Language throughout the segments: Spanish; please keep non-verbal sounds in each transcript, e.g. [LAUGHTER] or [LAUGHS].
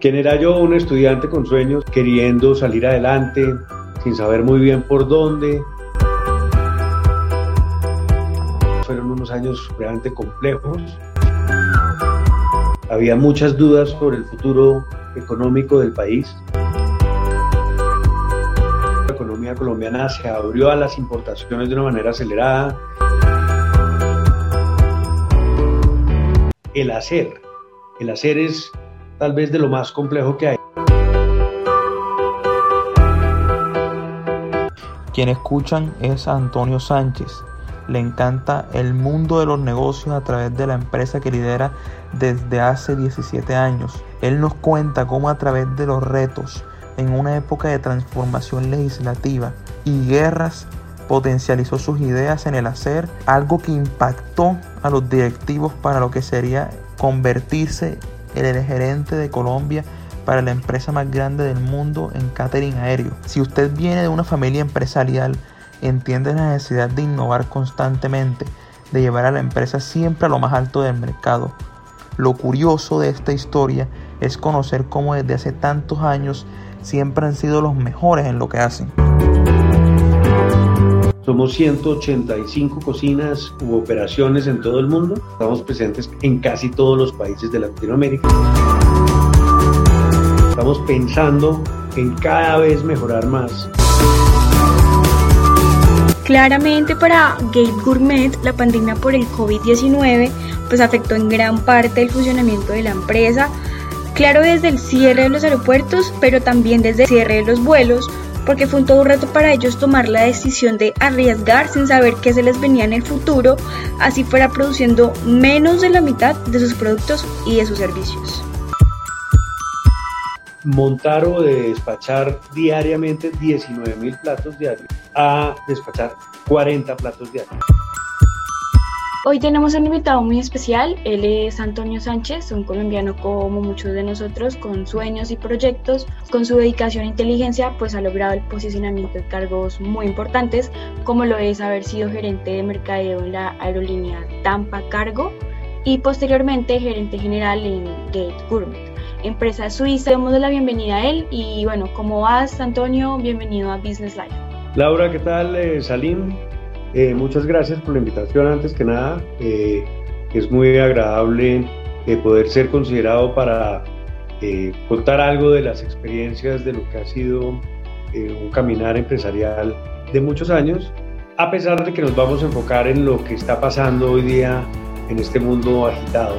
¿Quién era yo? Un estudiante con sueños, queriendo salir adelante, sin saber muy bien por dónde. Fueron unos años realmente complejos. Había muchas dudas sobre el futuro económico del país. La economía colombiana se abrió a las importaciones de una manera acelerada. El hacer. El hacer es tal vez de lo más complejo que hay. Quien escuchan es Antonio Sánchez. Le encanta el mundo de los negocios a través de la empresa que lidera desde hace 17 años. Él nos cuenta cómo a través de los retos en una época de transformación legislativa y guerras potencializó sus ideas en el hacer, algo que impactó a los directivos para lo que sería convertirse el gerente de Colombia para la empresa más grande del mundo en catering aéreo. Si usted viene de una familia empresarial, entiende la necesidad de innovar constantemente, de llevar a la empresa siempre a lo más alto del mercado. Lo curioso de esta historia es conocer cómo desde hace tantos años siempre han sido los mejores en lo que hacen. Somos 185 cocinas u operaciones en todo el mundo. Estamos presentes en casi todos los países de Latinoamérica. Estamos pensando en cada vez mejorar más. Claramente para Gate Gourmet la pandemia por el COVID-19 pues afectó en gran parte el funcionamiento de la empresa. Claro desde el cierre de los aeropuertos, pero también desde el cierre de los vuelos, porque fue un todo un reto para ellos tomar la decisión de arriesgar sin saber qué se les venía en el futuro, así fuera produciendo menos de la mitad de sus productos y de sus servicios. Montar o de despachar diariamente 19 mil platos diarios a despachar 40 platos diarios. Hoy tenemos un invitado muy especial, él es Antonio Sánchez, un colombiano como muchos de nosotros, con sueños y proyectos, con su dedicación e inteligencia, pues ha logrado el posicionamiento de cargos muy importantes, como lo es haber sido gerente de mercadeo en la aerolínea Tampa Cargo y posteriormente gerente general en Gate Gourmet, empresa suiza. Damos la bienvenida a él y bueno, ¿cómo vas Antonio? Bienvenido a Business Life. Laura, ¿qué tal? Eh, Salim, eh, muchas gracias por la invitación antes que nada. Eh, es muy agradable eh, poder ser considerado para contar algo de las experiencias de lo que ha sido un caminar empresarial de muchos años, a pesar de que nos vamos a enfocar en lo que está pasando hoy día en este mundo agitado,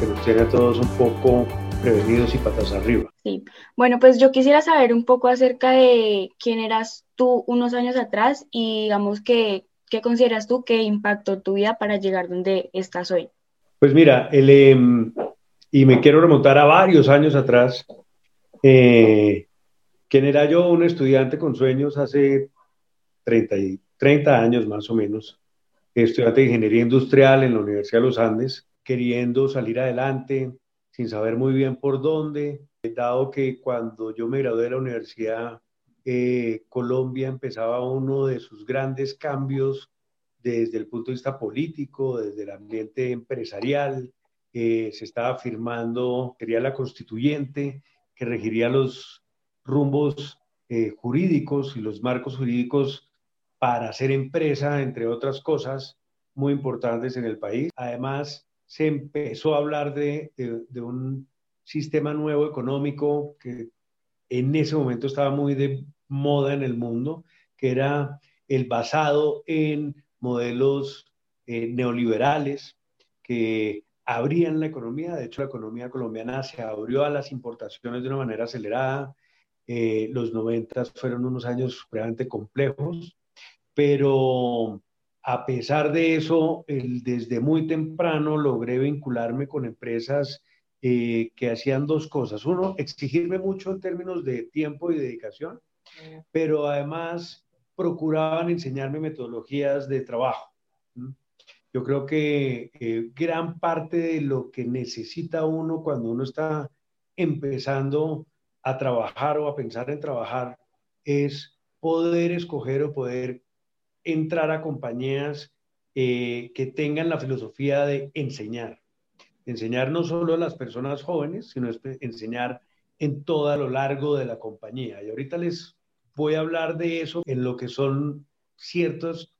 que nos tiene a todos un poco prevenidos y patas arriba. Sí, bueno, pues yo quisiera saber un poco acerca de quién eras tú unos años atrás y digamos que ¿Qué consideras tú que impactó tu vida para llegar donde estás hoy? Pues mira, el, em, y me quiero remontar a varios años atrás. Eh, ¿Quién era yo? Un estudiante con sueños hace 30, 30 años más o menos, estudiante de ingeniería industrial en la Universidad de los Andes, queriendo salir adelante, sin saber muy bien por dónde, dado que cuando yo me gradué de la universidad eh, Colombia empezaba uno de sus grandes cambios desde el punto de vista político, desde el ambiente empresarial. se estaba firmando, sería la constituyente que regiría los rumbos eh, jurídicos y los marcos jurídicos para hacer empresa, entre otras cosas muy importantes en el país. Además, se empezó a hablar de, de un sistema nuevo económico que en ese momento estaba muy de moda en el mundo, que era el basado en modelos eh, neoliberales que abrían la economía. De hecho, la economía colombiana se abrió a las importaciones de una manera acelerada. Eh, los 90 fueron unos años realmente complejos, pero a pesar de eso, desde muy temprano logré vincularme con empresas eh, que hacían dos cosas. Uno, exigirme mucho en términos de tiempo y dedicación pero además procuraban enseñarme metodologías de trabajo. Yo creo que eh, gran parte de lo que necesita uno cuando uno está empezando a trabajar o a pensar en trabajar es poder escoger o poder entrar a compañías eh, que tengan la filosofía de enseñar. Enseñar no solo a las personas jóvenes, sino enseñar en todo lo largo de la compañía. Y ahorita les voy a hablar de eso en lo que son ciertas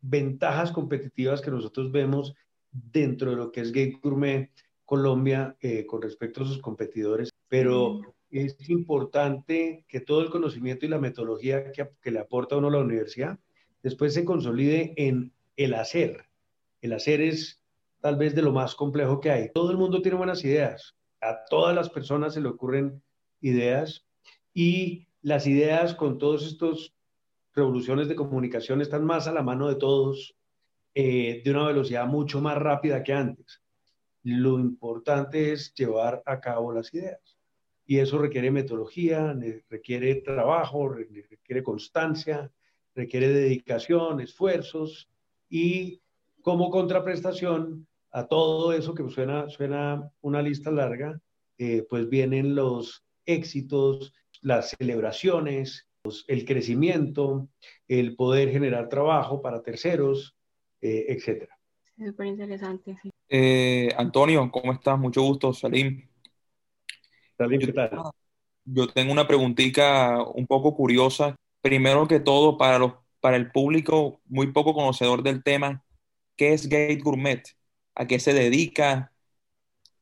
ventajas competitivas que nosotros vemos dentro de lo que es Gate Gourmet Colombia eh, con respecto a sus competidores. Pero es importante que todo el conocimiento y la metodología que, que le aporta a uno la universidad después se consolide en el hacer. El hacer es tal vez de lo más complejo que hay. Todo el mundo tiene buenas ideas, a todas las personas se le ocurren ideas y las ideas con todos estos revoluciones de comunicación están más a la mano de todos eh, de una velocidad mucho más rápida que antes. Lo importante es llevar a cabo las ideas y eso requiere metodología, requiere trabajo, requiere constancia, requiere dedicación, esfuerzos y como contraprestación a todo eso que suena, suena una lista larga, eh, pues vienen los éxitos, las celebraciones, el crecimiento, el poder generar trabajo para terceros, eh, etcétera. Súper interesante. Eh, Antonio, ¿cómo estás? Mucho gusto, Salim. Salim, ¿qué tal? Yo tengo una preguntita un poco curiosa. Primero que todo, para, los, para el público muy poco conocedor del tema, ¿qué es Gate Gourmet? ¿A qué se dedica?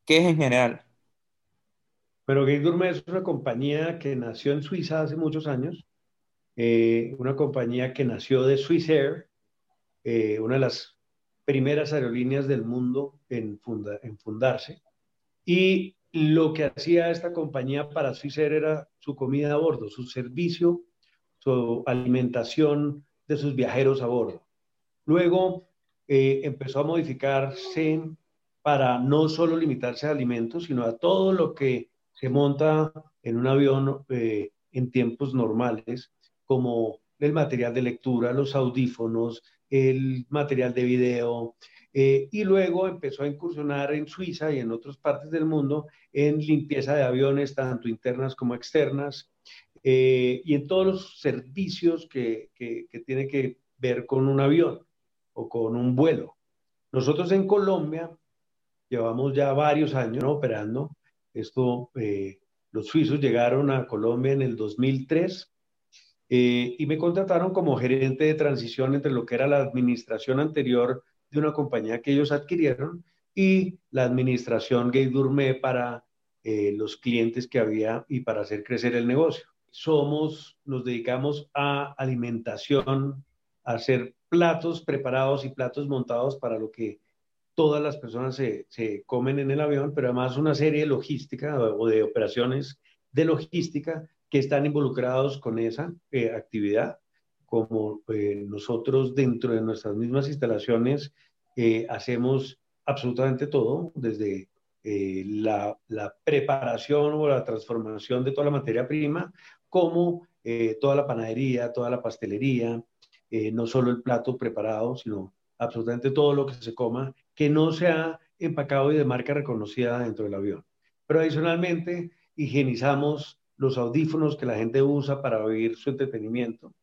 ¿Qué es en general? Pero Gate Gourmet es una compañía que nació en Suiza hace muchos años, eh, una compañía que nació de Swiss Air, eh, una de las primeras aerolíneas del mundo en, fundarse. Y lo que hacía esta compañía para Swiss Air era su comida a bordo, su servicio, su alimentación de sus viajeros a bordo. Luego eh, empezó a modificarse para no solo limitarse a alimentos, sino a todo lo que se monta en un avión eh, en tiempos normales, como el material de lectura, los audífonos, el material de video, eh, y luego empezó a incursionar en Suiza y en otras partes del mundo en limpieza de aviones, tanto internas como externas, y en todos los servicios que, que, que tiene que ver con un avión o con un vuelo. Nosotros en Colombia llevamos ya varios años operando. Esto, eh, los suizos llegaron a Colombia en el 2003 eh, y me contrataron como gerente de transición entre lo que era la administración anterior de una compañía que ellos adquirieron y la administración Gay Gourmet para eh, los clientes que había y para hacer crecer el negocio. Somos, nos dedicamos a alimentación, a hacer platos preparados y platos montados para lo que todas las personas se, se comen en el avión, pero además una serie de logística o de operaciones de logística que están involucrados con esa eh, actividad, como eh, nosotros dentro de nuestras mismas instalaciones eh, hacemos absolutamente todo, desde la, la, preparación o la transformación de toda la materia prima, como toda la panadería, toda la pastelería, eh, no solo el plato preparado, sino absolutamente todo lo que se coma, que no sea empacado y de marca reconocida dentro del avión. Pero adicionalmente, higienizamos los audífonos que la gente usa para oír su entretenimiento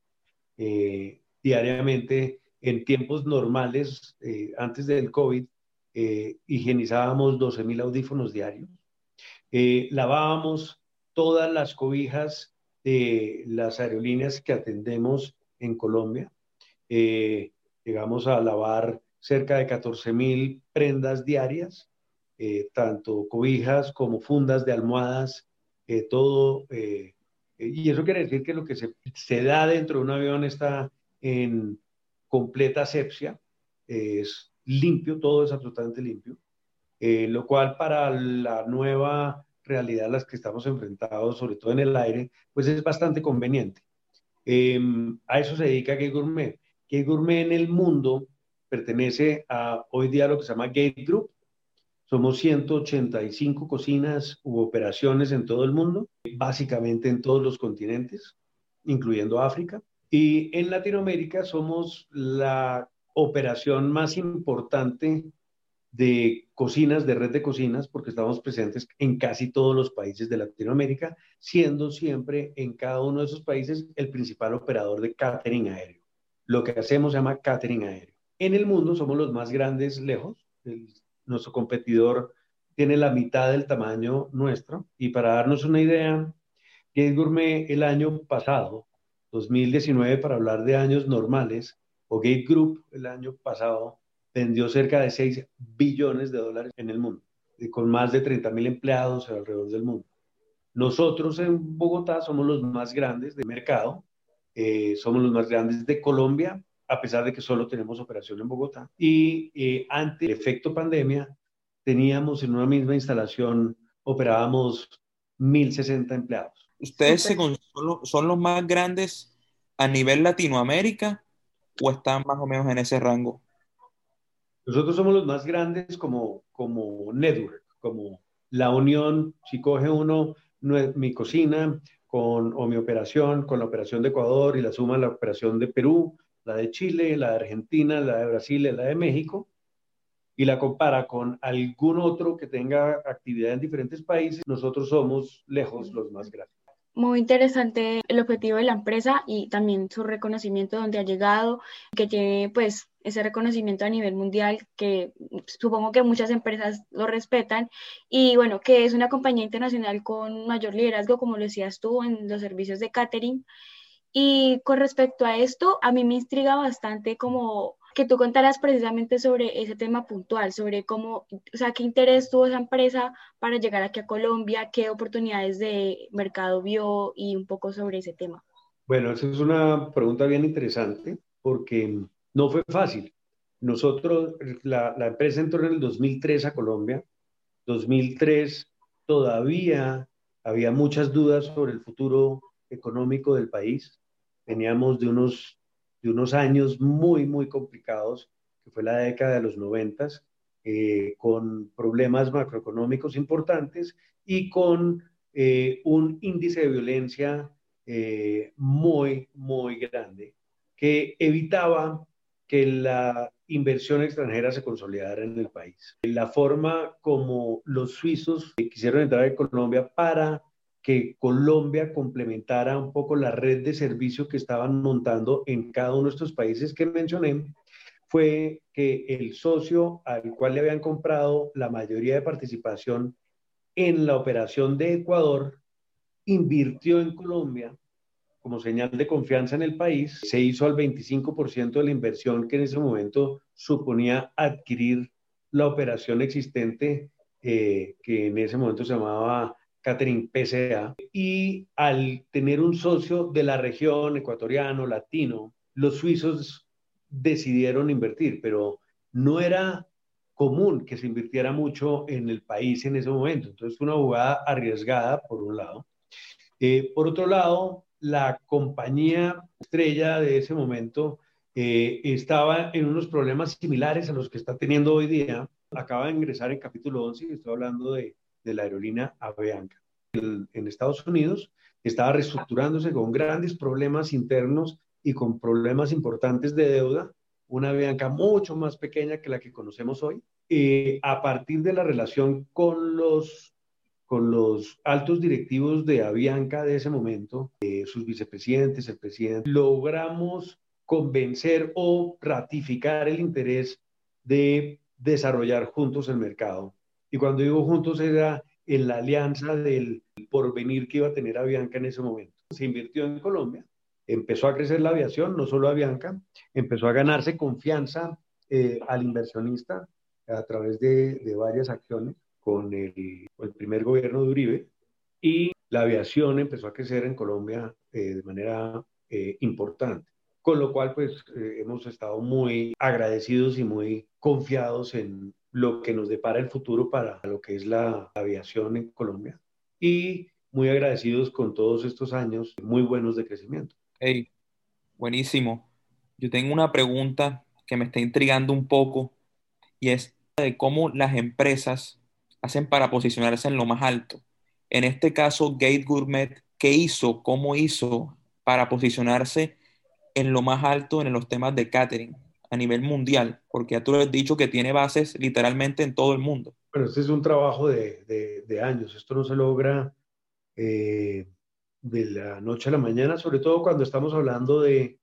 eh, diariamente. En tiempos normales, eh, antes del COVID, higienizábamos 12.000 audífonos diarios. lavábamos todas las cobijas de las aerolíneas que atendemos en Colombia eh, llegamos a lavar cerca de 14 mil prendas diarias, eh, tanto cobijas como fundas de almohadas, eh, todo. y eso quiere decir que lo que se, se, da dentro de un avión está en completa asepsia, es limpio, todo es absolutamente limpio, lo cual para la nueva realidad a las que estamos enfrentados, sobre todo en el aire, pues es bastante conveniente. a eso se dedica que Gourmet que Gourmet en el mundo pertenece a hoy día lo que se llama Gate Group. Somos 185 cocinas u operaciones en todo el mundo, básicamente en todos los continentes, incluyendo África. Y en Latinoamérica somos la operación más importante de cocinas, de red de cocinas, porque estamos presentes en casi todos los países de Latinoamérica, siendo siempre en cada uno de esos países el principal operador de catering aéreo lo que hacemos se llama catering aéreo. En el mundo somos los más grandes lejos. nuestro competidor tiene la mitad del tamaño nuestro. Y para darnos una idea, Gate Gourmet el año pasado, 2019, para hablar de años normales, o Gate Group el año pasado, vendió cerca de 6 billones de dólares en el mundo, con más de 30 mil empleados alrededor del mundo. Nosotros en Bogotá somos los más grandes de mercado, eh, somos los más grandes de Colombia, a pesar de que solo tenemos operación en Bogotá. Y eh, ante el efecto pandemia, teníamos en una misma instalación, operábamos 1.060 empleados. ¿Ustedes son los más grandes a nivel Latinoamérica o están más o menos en ese rango? Nosotros somos los más grandes como, como network, como la unión, si coge uno mi cocina con, o mi operación con la operación de Ecuador y la suma la operación de Perú, la de Chile, la de Argentina, la de Brasil la de México, y la compara con algún otro que tenga actividad en diferentes países, nosotros somos lejos los más grandes. Muy interesante el objetivo de la empresa y también su reconocimiento donde ha llegado, que tiene pues ese reconocimiento a nivel mundial que supongo que muchas empresas lo respetan y bueno, que es una compañía internacional con mayor liderazgo, como lo decías tú, en los servicios de catering. Y con respecto a esto, a mí me intriga bastante como que tú contaras precisamente sobre ese tema puntual, sobre cómo, o sea, qué interés tuvo esa empresa para llegar aquí a Colombia, qué oportunidades de mercado vio y un poco sobre ese tema. Bueno, esa es una pregunta bien interesante porque no fue fácil. Nosotros, la, empresa entró en el 2003 a Colombia. 2003 todavía había muchas dudas sobre el futuro económico del país. Veníamos de unos, de unos años muy, muy complicados, que fue la década de los noventas, eh, con problemas macroeconómicos importantes y con eh, un índice de violencia eh, muy, muy grande que evitaba que la inversión extranjera se consolidara en el país. La forma como los suizos quisieron entrar en Colombia para que Colombia complementara un poco la red de servicio que estaban montando en cada uno de estos países que mencioné, fue que el socio al cual le habían comprado la mayoría de participación en la operación de Ecuador invirtió en Colombia como señal de confianza en el país, se hizo al 25% de la inversión que en ese momento suponía adquirir la operación existente eh, que en ese momento se llamaba Catering PCA. Y al tener un socio de la región ecuatoriano, latino, los suizos decidieron invertir, pero no era común que se invirtiera mucho en el país en ese momento. Entonces fue una jugada arriesgada, por un lado. Eh, por otro lado, la compañía estrella de ese momento eh, estaba en unos problemas similares a los que está teniendo hoy día. Acaba de ingresar en capítulo 11 y estoy hablando de, la aerolínea Avianca. en Estados Unidos estaba reestructurándose con grandes problemas internos y con problemas importantes de deuda. Una Avianca mucho más pequeña que la que conocemos hoy. Eh, a partir de la relación con los con los altos directivos de Avianca de ese momento, eh, sus vicepresidentes, el presidente, logramos convencer o ratificar el interés de desarrollar juntos el mercado. Y cuando digo juntos era en la alianza del porvenir que iba a tener Avianca en ese momento. Se invirtió en Colombia, empezó a crecer la aviación, no solo Avianca, empezó a ganarse confianza eh, al inversionista a través de, de varias acciones con el, el, primer gobierno de Uribe y la aviación empezó a crecer en Colombia eh, de manera eh, importante. Con lo cual, pues eh, hemos estado muy agradecidos y muy confiados en lo que nos depara el futuro para lo que es la aviación en Colombia y muy agradecidos con todos estos años muy buenos de crecimiento. Hey, buenísimo. Yo tengo una pregunta que me está intrigando un poco y es de cómo las empresas hacen para posicionarse en lo más alto. En este caso, Gate Gourmet, ¿qué hizo? ¿Cómo hizo para posicionarse en lo más alto en los temas de catering a nivel mundial? Porque ya tú lo has dicho que tiene bases literalmente en todo el mundo. Bueno, este es un trabajo de, de, años. Esto no se logra eh, de la noche a la mañana, sobre todo cuando estamos hablando de,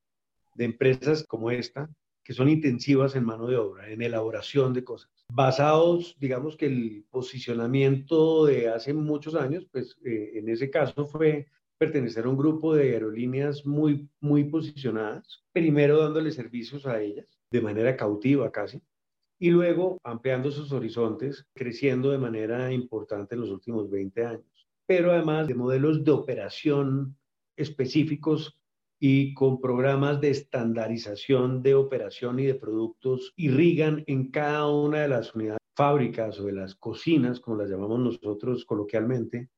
de empresas como esta, que son intensivas en mano de obra, en elaboración de cosas. Basados, digamos que el posicionamiento de hace muchos años, pues eh, en ese caso fue pertenecer a un grupo de aerolíneas muy, muy posicionadas, primero dándole servicios a ellas, de manera cautiva casi, y luego ampliando sus horizontes, creciendo de manera importante en los últimos 20 años. Pero además de modelos de operación específicos y con programas de estandarización de operación y de productos irrigan en cada una de las unidades fábricas o de las cocinas, como las llamamos nosotros coloquialmente,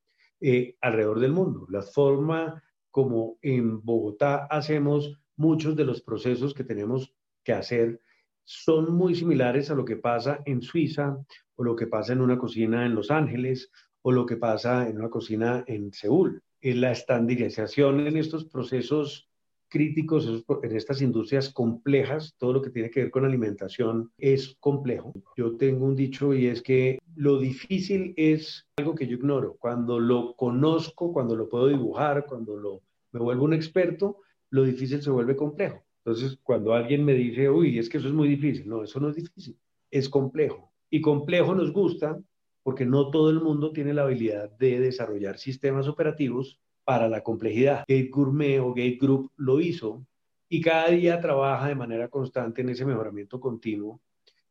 eh, alrededor del mundo. La forma como en Bogotá hacemos muchos de los procesos que tenemos que hacer son muy similares a lo que pasa en Suiza o lo que pasa en una cocina en Los Ángeles o lo que pasa en una cocina en Seúl. En la estandarización en estos procesos críticos, en estas industrias complejas, todo lo que tiene que ver con alimentación es complejo. Yo tengo un dicho y es que lo difícil es algo que yo ignoro. Cuando lo conozco, cuando lo puedo dibujar, cuando lo, me vuelvo un experto, lo difícil se vuelve complejo. Entonces, cuando alguien me dice, uy, es que eso es muy difícil, no, eso no es difícil, es complejo. Y complejo nos gusta porque no todo el mundo tiene la habilidad de desarrollar sistemas operativos para la complejidad. Gate Gourmet o Gate Group lo hizo y cada día trabaja de manera constante en ese mejoramiento continuo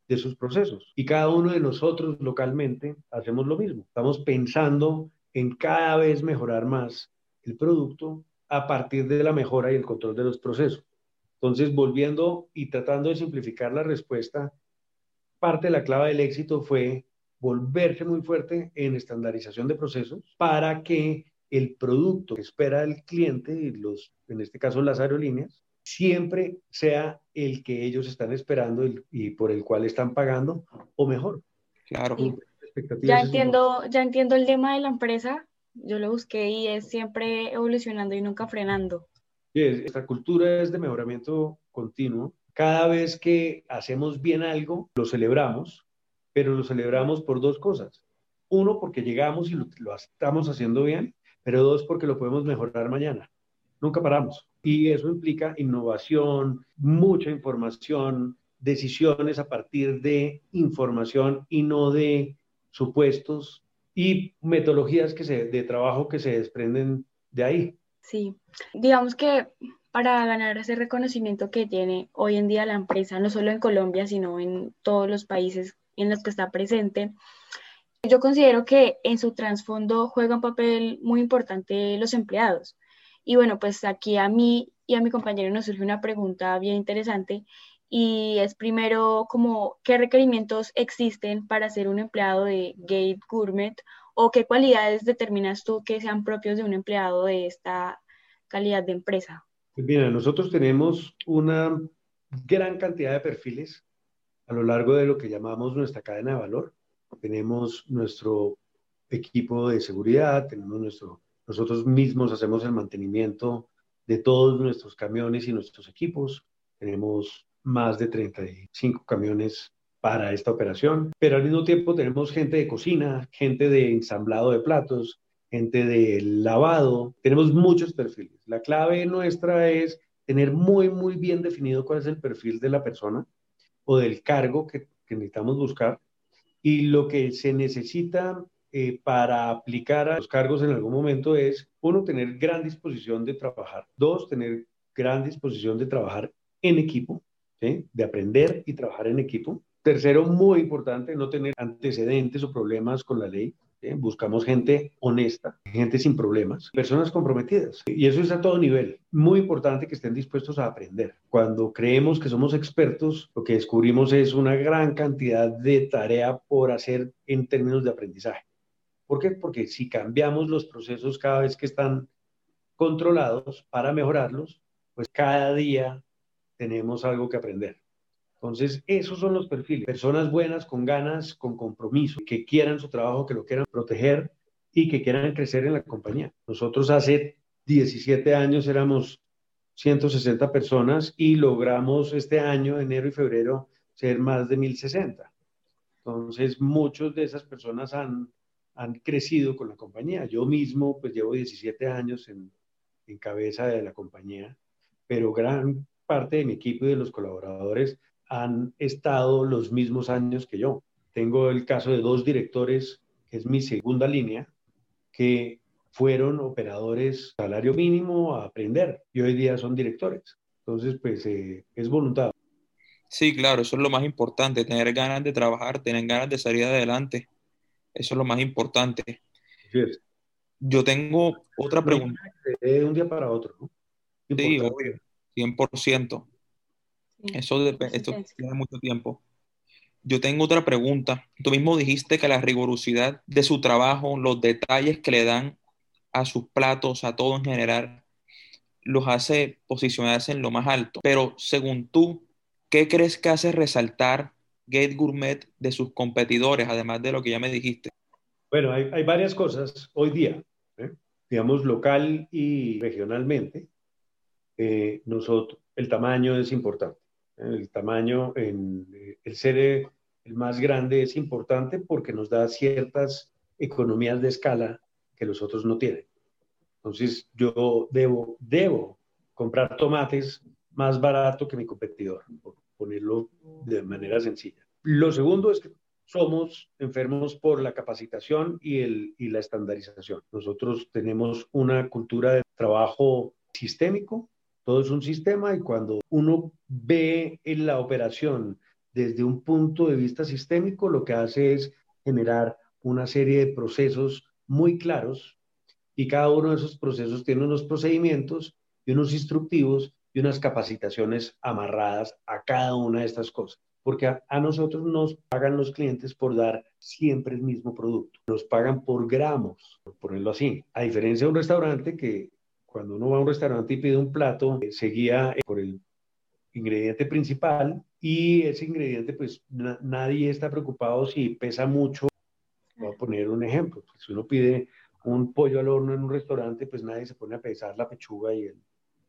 de sus procesos. Y cada uno de nosotros localmente hacemos lo mismo. Estamos pensando en cada vez mejorar más el producto a partir de la mejora y el control de los procesos. Entonces, volviendo y tratando de simplificar la respuesta, parte de la clave del éxito fue volverse muy fuerte en estandarización de procesos para que el producto que espera el cliente, y los, en este caso las aerolíneas, siempre sea el que ellos están esperando y, por el cual están pagando, o mejor. Claro. Ya entiendo, ya entiendo el tema de la empresa. Yo lo busqué y es siempre evolucionando y nunca frenando. Esta cultura es de mejoramiento continuo. Cada vez que hacemos bien algo, lo celebramos, pero lo celebramos por dos cosas. Uno, porque llegamos y lo estamos haciendo bien, pero dos, porque lo podemos mejorar mañana. Nunca paramos. Y eso implica innovación, mucha información, decisiones a partir de información y no de supuestos y metodologías que se, de trabajo que se desprenden de ahí. Sí, digamos que para ganar ese reconocimiento que tiene hoy en día la empresa, no solo en Colombia, sino en todos los países en los que está presente, yo considero que en su trasfondo juega un papel muy importante los empleados. Y bueno, pues aquí a mí y a mi compañero nos surge una pregunta bien interesante y es primero como qué requerimientos existen para ser un empleado de Gate Gourmet o qué cualidades determinas tú que sean propios de un empleado de esta calidad de empresa. Pues mira, nosotros tenemos una gran cantidad de perfiles a lo largo de lo que llamamos nuestra cadena de valor tenemos nuestro equipo de seguridad, tenemos nuestro, nosotros mismos hacemos el mantenimiento de todos nuestros camiones y nuestros equipos. Tenemos más de 35 camiones para esta operación, pero al mismo tiempo tenemos gente de cocina, gente de ensamblado de platos, gente de lavado, tenemos muchos perfiles. La clave nuestra es tener muy, muy bien definido cuál es el perfil de la persona o del cargo que, que necesitamos buscar y lo que se necesita eh, para aplicar a los cargos en algún momento es, uno, tener gran disposición de trabajar, dos, tener gran disposición de trabajar en equipo, de aprender y trabajar en equipo. Tercero, muy importante, no tener antecedentes o problemas con la ley. Buscamos gente honesta, gente sin problemas, personas comprometidas. Y eso es a todo nivel. Muy importante que estén dispuestos a aprender. Cuando creemos que somos expertos, lo que descubrimos es una gran cantidad de tarea por hacer en términos de aprendizaje. ¿Por qué? Porque si cambiamos los procesos cada vez que están controlados para mejorarlos, pues cada día tenemos algo que aprender. Entonces, esos son los perfiles. Personas buenas, con ganas, con compromiso, que quieran su trabajo, que lo quieran proteger y que quieran crecer en la compañía. Nosotros hace 17 años éramos 160 personas y logramos este año, enero y febrero, ser más de 1060. Entonces, muchos de esas personas han, han crecido con la compañía. Yo mismo, pues llevo 17 años en, en cabeza de la compañía, pero gran parte de mi equipo y de los colaboradores han estado los mismos años que yo. Tengo el caso de dos directores, que es mi segunda línea, que fueron operadores salario mínimo a aprender y hoy día son directores. Entonces, pues eh, es voluntad. Sí, claro, eso es lo más importante, tener ganas de trabajar, tener ganas de salir adelante. Eso es lo más importante. Yo tengo otra pregunta. De un día para otro, ¿no? Sí, obvio, 100%. Eso, depende, esto tiene mucho tiempo. Yo tengo otra pregunta. Tú mismo dijiste que la rigurosidad de su trabajo, los detalles que le dan a sus platos, a todo en general, los hace posicionarse en lo más alto. Pero según tú, ¿qué crees que hace resaltar Gate Gourmet de sus competidores, además de lo que ya me dijiste? Bueno, hay, varias cosas hoy día, ¿eh? digamos local y regionalmente. Eh, nosotros, el tamaño es importante. ¿Eh? El tamaño, en, el ser el más grande es importante porque nos da ciertas economías de escala que los otros no tienen. Entonces, yo debo, debo comprar tomates más barato que mi competidor, por ponerlo de manera sencilla. Lo segundo es que somos enfermos por la capacitación y, el, y la estandarización. Nosotros tenemos una cultura de trabajo sistémico, todo es un sistema y cuando uno ve en la operación desde un punto de vista sistémico, lo que hace es generar una serie de procesos muy claros y cada uno de esos procesos tiene unos procedimientos y unos instructivos y unas capacitaciones amarradas a cada una de estas cosas. Porque a, nosotros nos pagan los clientes por dar siempre el mismo producto. Nos pagan por gramos, por ponerlo así. A diferencia de un restaurante que cuando uno va a un restaurante y pide un plato, eh, se guía eh, por el ingrediente principal y ese ingrediente, pues nadie está preocupado si pesa mucho. Voy a poner un ejemplo. Si uno pide un pollo al horno en un restaurante, pues nadie se pone a pesar la pechuga y el,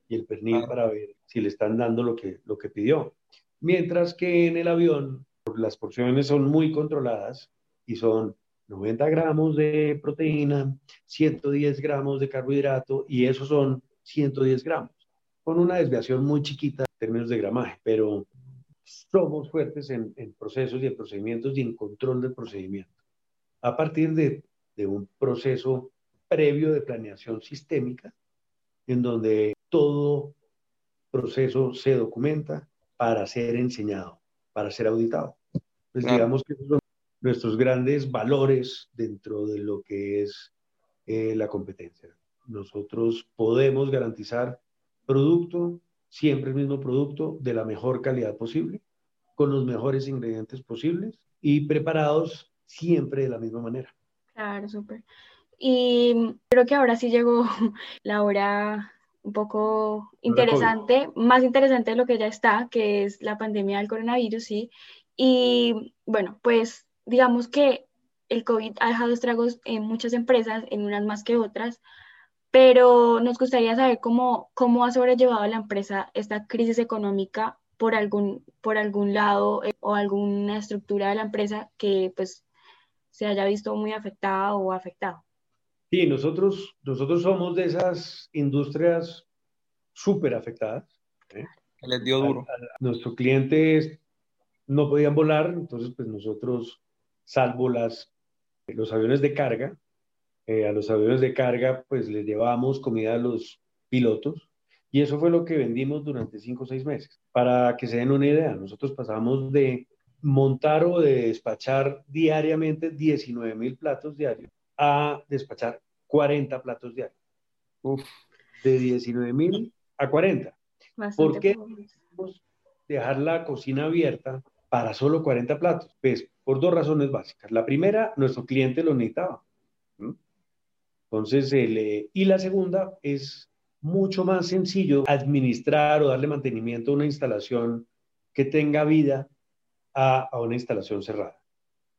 y el pernil para ver si le están dando lo que, lo que pidió. Mientras que en el avión las porciones son muy controladas y son 90 gramos de proteína, 110 gramos de carbohidrato y esos son 110 gramos, con una desviación muy chiquita en términos de gramaje, pero somos fuertes en, en procesos y en procedimientos y en control del procedimiento. A partir de de un proceso previo de planeación sistémica, en donde todo proceso se documenta para ser enseñado, para ser auditado. Pues digamos que son nuestros grandes valores dentro de lo que es eh, la competencia. Nosotros podemos garantizar producto, siempre el mismo producto, de la mejor calidad posible, con los mejores ingredientes posibles y preparados siempre de la misma manera. Claro, súper. Y creo que ahora sí llegó [LAUGHS] la hora un poco interesante, más interesante de lo que ya está, que es la pandemia del coronavirus, sí. Y bueno, pues digamos que el COVID ha dejado estragos en muchas empresas, en unas más que otras, pero nos gustaría saber cómo, cómo ha sobrellevado la empresa esta crisis económica por algún, por algún lado eh, o alguna estructura de la empresa que pues se haya visto muy afectada o afectado. Sí, nosotros, nosotros somos de esas industrias súper afectadas. ¿eh? Les dio duro. nuestros clientes no podían volar, entonces pues nosotros, salvo las, los aviones de carga, eh, a los aviones de carga pues les llevábamos comida a los pilotos y eso fue lo que vendimos durante cinco o seis meses. Para que se den una idea, nosotros pasamos de montar o de despachar diariamente 19 mil platos diarios a despachar 40 platos diarios. Uf, de 19 mil a 40. ¿Por qué dejar la cocina abierta para solo 40 platos? Pues por dos razones básicas. La primera, nuestro cliente lo necesitaba. Entonces, eh, y la segunda es mucho más sencillo administrar o darle mantenimiento a una instalación que tenga vida a, una instalación cerrada.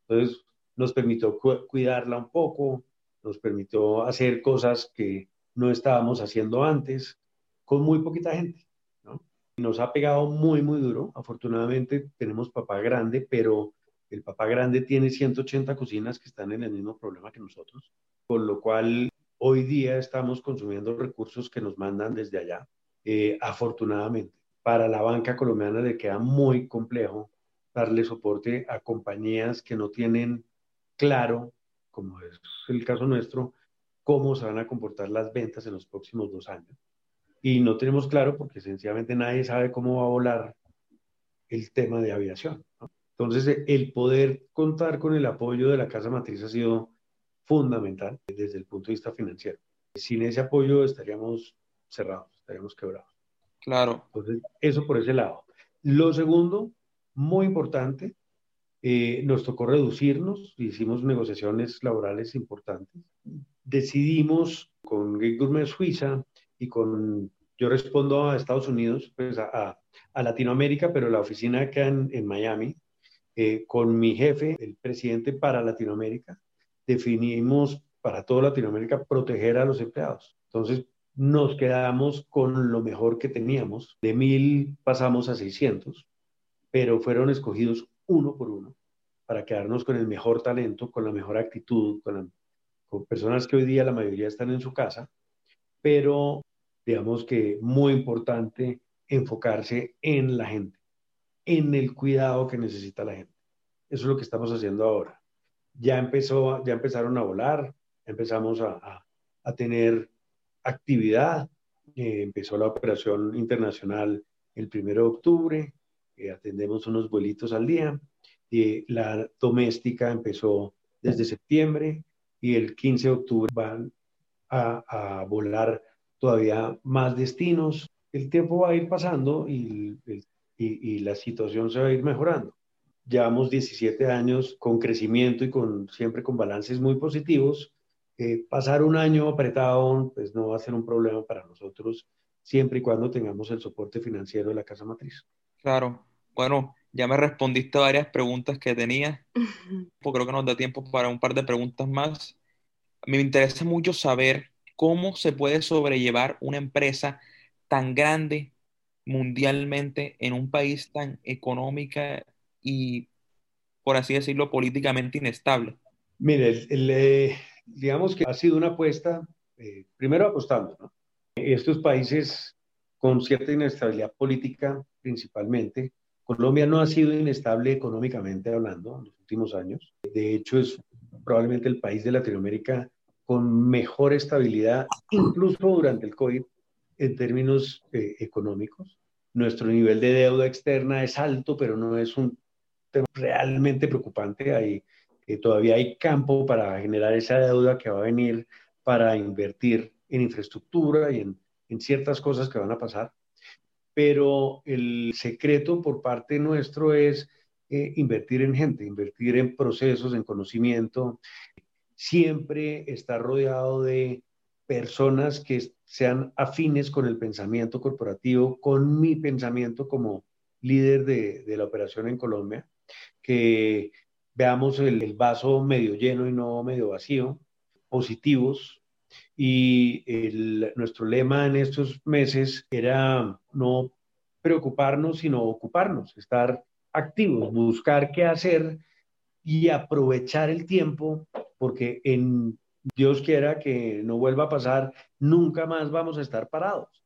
Entonces, nos permitió cuidarla un poco, nos permitió hacer cosas que no estábamos haciendo antes con muy poquita gente. ¿no? Nos ha pegado muy, muy duro. Afortunadamente tenemos papá grande, pero el papá grande tiene 180 cocinas que están en el mismo problema que nosotros, con lo cual hoy día estamos consumiendo recursos que nos mandan desde allá, eh, afortunadamente para la banca colombiana le queda muy complejo darle soporte a compañías que no tienen claro, como es el caso nuestro, cómo se van a comportar las ventas en los próximos dos años. Y no tenemos claro porque sencillamente nadie sabe cómo va a volar el tema de aviación. Entonces, el poder contar con el apoyo de la casa matriz ha sido fundamental desde el punto de vista financiero. Sin ese apoyo estaríamos cerrados, estaríamos quebrados. Claro. Entonces, eso por ese lado. Lo segundo, muy importante, eh, nos tocó reducirnos, hicimos negociaciones laborales importantes. Decidimos con Gay Gourmet Suiza y con, yo respondo a Estados Unidos, pues a, a Latinoamérica, pero la oficina acá en, en Miami, eh, con mi jefe, el presidente para Latinoamérica, definimos para toda Latinoamérica proteger a los empleados. Entonces, nos quedamos con lo mejor que teníamos. De mil pasamos a 600, pero fueron escogidos uno por uno para quedarnos con el mejor talento, con la mejor actitud, con, con personas que hoy día la mayoría están en su casa, pero digamos que muy importante enfocarse en la gente, en el cuidado que necesita la gente. Eso es lo que estamos haciendo ahora. Ya, empezó, ya empezaron a volar, empezamos a, a tener actividad. Eh, empezó la operación internacional el 1 de octubre, eh, atendemos unos vuelitos al día. Y la doméstica empezó desde septiembre y el 15 de octubre van a, a volar todavía más destinos. El tiempo va a ir pasando y, y, y, la situación se va a ir mejorando. Llevamos 17 años con crecimiento y con, siempre con balances muy positivos eh, pasar un año apretado pues no va a ser un problema para nosotros siempre y cuando tengamos el soporte financiero de la casa matriz. Claro, bueno, ya me respondiste varias preguntas que tenía, pues [LAUGHS] creo que nos da tiempo para un par de preguntas más. Me interesa mucho saber cómo se puede sobrellevar una empresa tan grande mundialmente en un país tan económica y, por así decirlo, políticamente inestable. Mire, eh, digamos que ha sido una apuesta, eh, primero apostando, ¿no? Estos países con cierta inestabilidad política principalmente, Colombia no ha sido inestable económicamente hablando en los últimos años. De hecho, es probablemente el país de Latinoamérica con mejor estabilidad, incluso durante el COVID, en términos eh, económicos. Nuestro nivel de deuda externa es alto, pero no es un tema realmente preocupante. Hay todavía hay campo para generar esa deuda que va a venir para invertir en infraestructura y en, en ciertas cosas que van a pasar. Pero el secreto por parte nuestro es eh, invertir en gente, invertir en procesos, en conocimiento, siempre estar rodeado de personas que sean afines con el pensamiento corporativo, con mi pensamiento como líder de, la operación en Colombia, que veamos el, vaso medio lleno y no medio vacío, positivos. Y nuestro lema en estos meses era no preocuparnos, sino ocuparnos, estar activos, buscar qué hacer y aprovechar el tiempo, porque en Dios quiera que no vuelva a pasar, nunca más vamos a estar parados.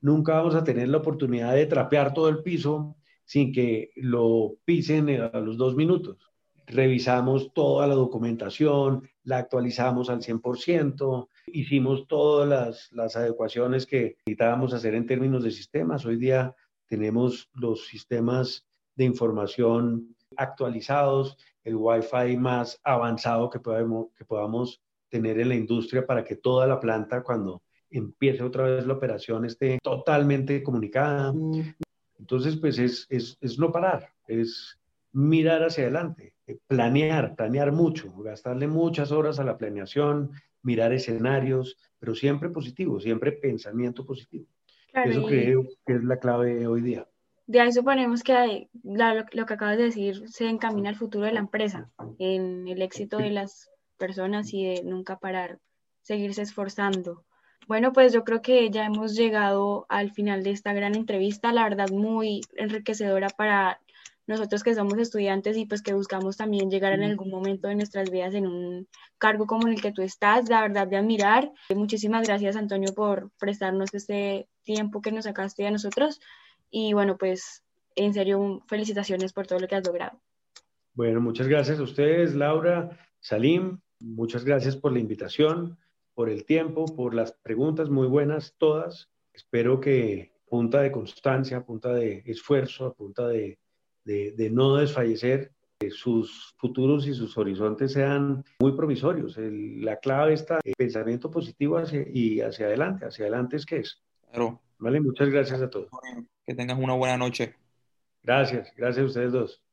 Nunca vamos a tener la oportunidad de trapear todo el piso sin que lo pisen a los dos minutos revisamos toda la documentación, la actualizamos al 100%, hicimos todas las, las adecuaciones que necesitábamos hacer en términos de sistemas. Hoy día tenemos los sistemas de información actualizados, el Wi-Fi más avanzado que podamos, que podamos tener en la industria para que toda la planta cuando empiece otra vez la operación esté totalmente comunicada. Mm. Entonces, pues es, es, es no parar, es mirar hacia adelante, planear, planear mucho, gastarle muchas horas a la planeación, mirar escenarios, pero siempre positivo, siempre pensamiento positivo. Claro, eso creo que es la clave hoy día. De ahí suponemos que lo, lo, que acabas de decir se encamina al futuro de la empresa, en el éxito de las personas y de nunca parar, seguirse esforzando. Bueno, pues yo creo que ya hemos llegado al final de esta gran entrevista, la verdad muy enriquecedora para nosotros que somos estudiantes y pues que buscamos también llegar en algún momento de nuestras vidas en un cargo como el que tú estás, la verdad de admirar. Muchísimas gracias Antonio por prestarnos este tiempo que nos sacaste a nosotros Y bueno, pues en serio, felicitaciones por todo lo que has logrado. Bueno, muchas gracias a ustedes, Laura, Salim, muchas gracias por la invitación, por el tiempo, por las preguntas muy buenas todas. Espero que punta de constancia, punta de esfuerzo, a punta de, de, no desfallecer, que sus futuros y sus horizontes sean muy provisorios. la clave está en pensamiento positivo y hacia adelante. Hacia adelante es que es. Claro. Vale, muchas gracias a todos. Que tengas una buena noche. Gracias, gracias a ustedes dos.